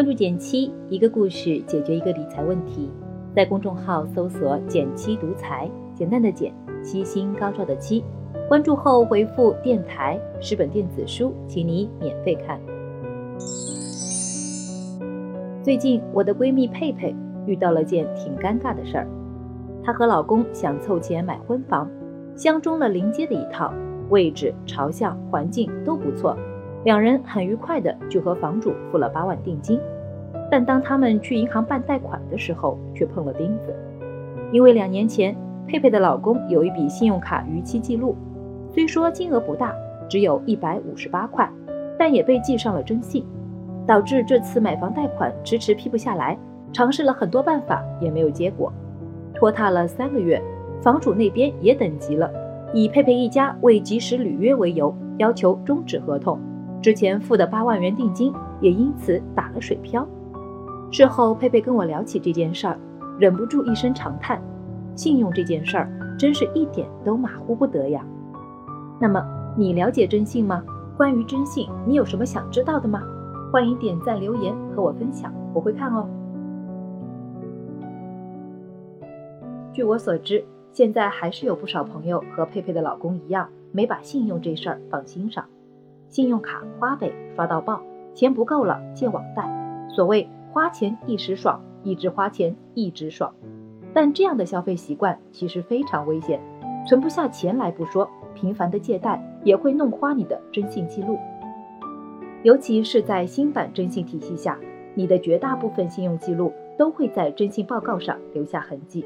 关注减七，一个故事解决一个理财问题。在公众号搜索“减七独裁，简单的减，七星高照的七。关注后回复“电台”十本电子书，请你免费看。最近我的闺蜜佩佩遇到了件挺尴尬的事儿，她和老公想凑钱买婚房，相中了临街的一套，位置、朝向、环境都不错，两人很愉快的就和房主付了八万定金。但当他们去银行办贷款的时候，却碰了钉子，因为两年前佩佩的老公有一笔信用卡逾期记录，虽说金额不大，只有一百五十八块，但也被记上了征信，导致这次买房贷款迟迟批不下来，尝试了很多办法也没有结果，拖沓了三个月，房主那边也等急了，以佩佩一家未及时履约为由，要求终止合同，之前付的八万元定金也因此打了水漂。事后，佩佩跟我聊起这件事儿，忍不住一声长叹：“信用这件事儿，真是一点都马虎不得呀。”那么，你了解征信吗？关于征信，你有什么想知道的吗？欢迎点赞留言和我分享，我会看哦。据我所知，现在还是有不少朋友和佩佩的老公一样，没把信用这事儿放心上，信用卡花呗刷到爆，钱不够了借网贷，所谓。花钱一时爽，一直花钱一直爽，但这样的消费习惯其实非常危险，存不下钱来不说，频繁的借贷也会弄花你的征信记录。尤其是在新版征信体系下，你的绝大部分信用记录都会在征信报告上留下痕迹。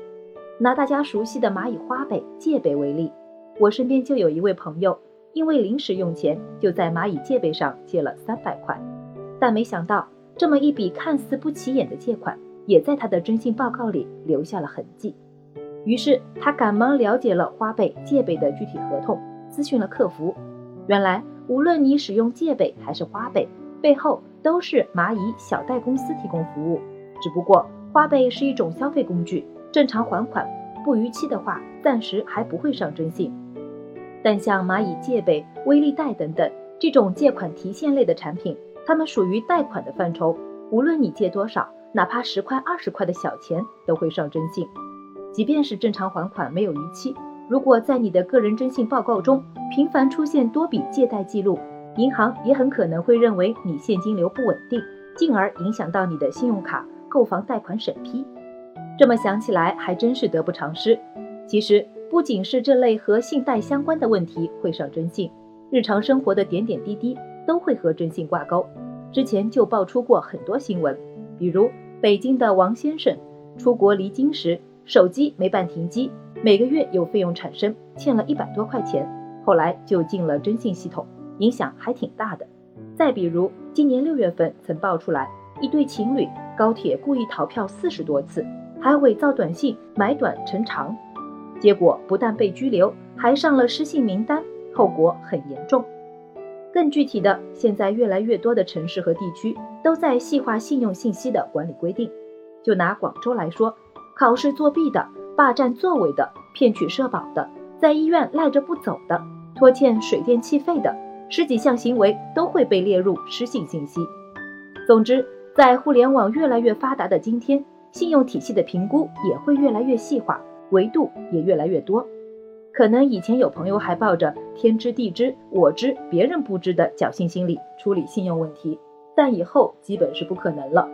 拿大家熟悉的蚂蚁花呗、借呗为例，我身边就有一位朋友，因为临时用钱，就在蚂蚁借呗上借了三百块，但没想到。这么一笔看似不起眼的借款，也在他的征信报告里留下了痕迹。于是他赶忙了解了花呗、借呗的具体合同，咨询了客服。原来，无论你使用借呗还是花呗，背后都是蚂蚁小贷公司提供服务。只不过花呗是一种消费工具，正常还款，不逾期的话，暂时还不会上征信。但像蚂蚁借呗、微利贷等等这种借款提现类的产品。他们属于贷款的范畴，无论你借多少，哪怕十块、二十块的小钱都会上征信。即便是正常还款没有逾期，如果在你的个人征信报告中频繁出现多笔借贷记录，银行也很可能会认为你现金流不稳定，进而影响到你的信用卡、购房贷款审批。这么想起来还真是得不偿失。其实不仅是这类和信贷相关的问题会上征信，日常生活的点点滴滴。都会和征信挂钩，之前就爆出过很多新闻，比如北京的王先生出国离京时手机没办停机，每个月有费用产生，欠了一百多块钱，后来就进了征信系统，影响还挺大的。再比如今年六月份曾爆出来一对情侣高铁故意逃票四十多次，还伪造短信买短成长，结果不但被拘留，还上了失信名单，后果很严重。更具体的，现在越来越多的城市和地区都在细化信用信息的管理规定。就拿广州来说，考试作弊的、霸占座位的、骗取社保的、在医院赖着不走的、拖欠水电气费的，十几项行为都会被列入失信信息。总之，在互联网越来越发达的今天，信用体系的评估也会越来越细化，维度也越来越多。可能以前有朋友还抱着天知地知我知别人不知的侥幸心理处理信用问题，但以后基本是不可能了。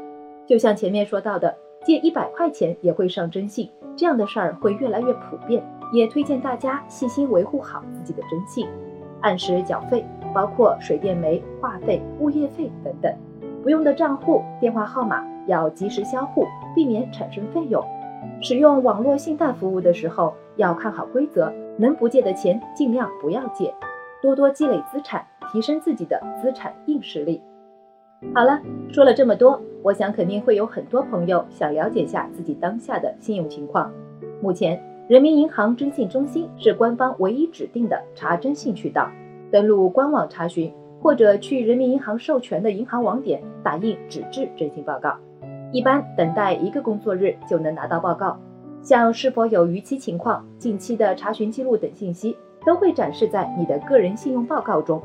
就像前面说到的，借一百块钱也会上征信，这样的事儿会越来越普遍。也推荐大家细心维护好自己的征信，按时缴费，包括水电煤、话费、物业费等等。不用的账户、电话号码要及时销户，避免产生费用。使用网络信贷服务的时候要看好规则。能不借的钱尽量不要借，多多积累资产，提升自己的资产硬实力。好了，说了这么多，我想肯定会有很多朋友想了解下自己当下的信用情况。目前，人民银行征信中心是官方唯一指定的查征信渠道，登录官网查询，或者去人民银行授权的银行网点打印纸质征信报告，一般等待一个工作日就能拿到报告。像是否有逾期情况、近期的查询记录等信息，都会展示在你的个人信用报告中。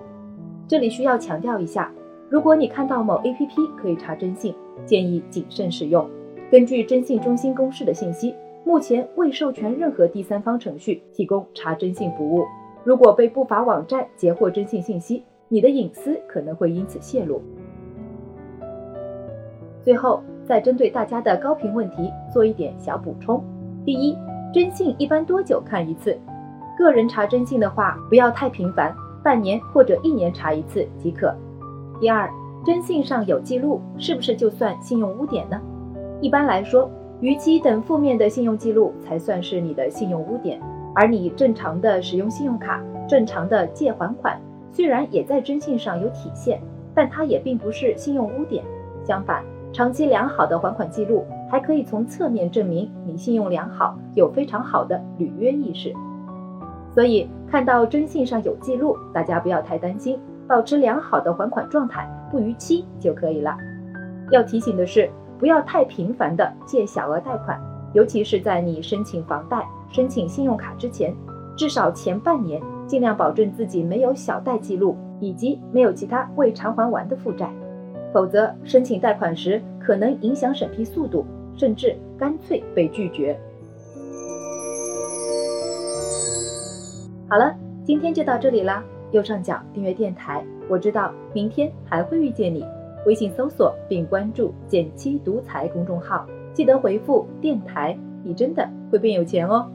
这里需要强调一下，如果你看到某 APP 可以查征信，建议谨慎使用。根据征信中心公示的信息，目前未授权任何第三方程序提供查征信服务。如果被不法网站截获征信信息，你的隐私可能会因此泄露。最后，再针对大家的高频问题做一点小补充。第一，征信一般多久看一次？个人查征信的话，不要太频繁，半年或者一年查一次即可。第二，征信上有记录，是不是就算信用污点呢？一般来说，逾期等负面的信用记录才算是你的信用污点。而你正常的使用信用卡、正常的借还款，虽然也在征信上有体现，但它也并不是信用污点。相反，长期良好的还款记录还可以从侧面证明你信用良好，有非常好的履约意识。所以，看到征信上有记录，大家不要太担心，保持良好的还款状态，不逾期就可以了。要提醒的是，不要太频繁的借小额贷款，尤其是在你申请房贷。申请信用卡之前，至少前半年尽量保证自己没有小贷记录，以及没有其他未偿还完的负债，否则申请贷款时可能影响审批速度，甚至干脆被拒绝。好了，今天就到这里啦。右上角订阅电台，我知道明天还会遇见你。微信搜索并关注“减七独裁”公众号，记得回复“电台”，你真的会变有钱哦。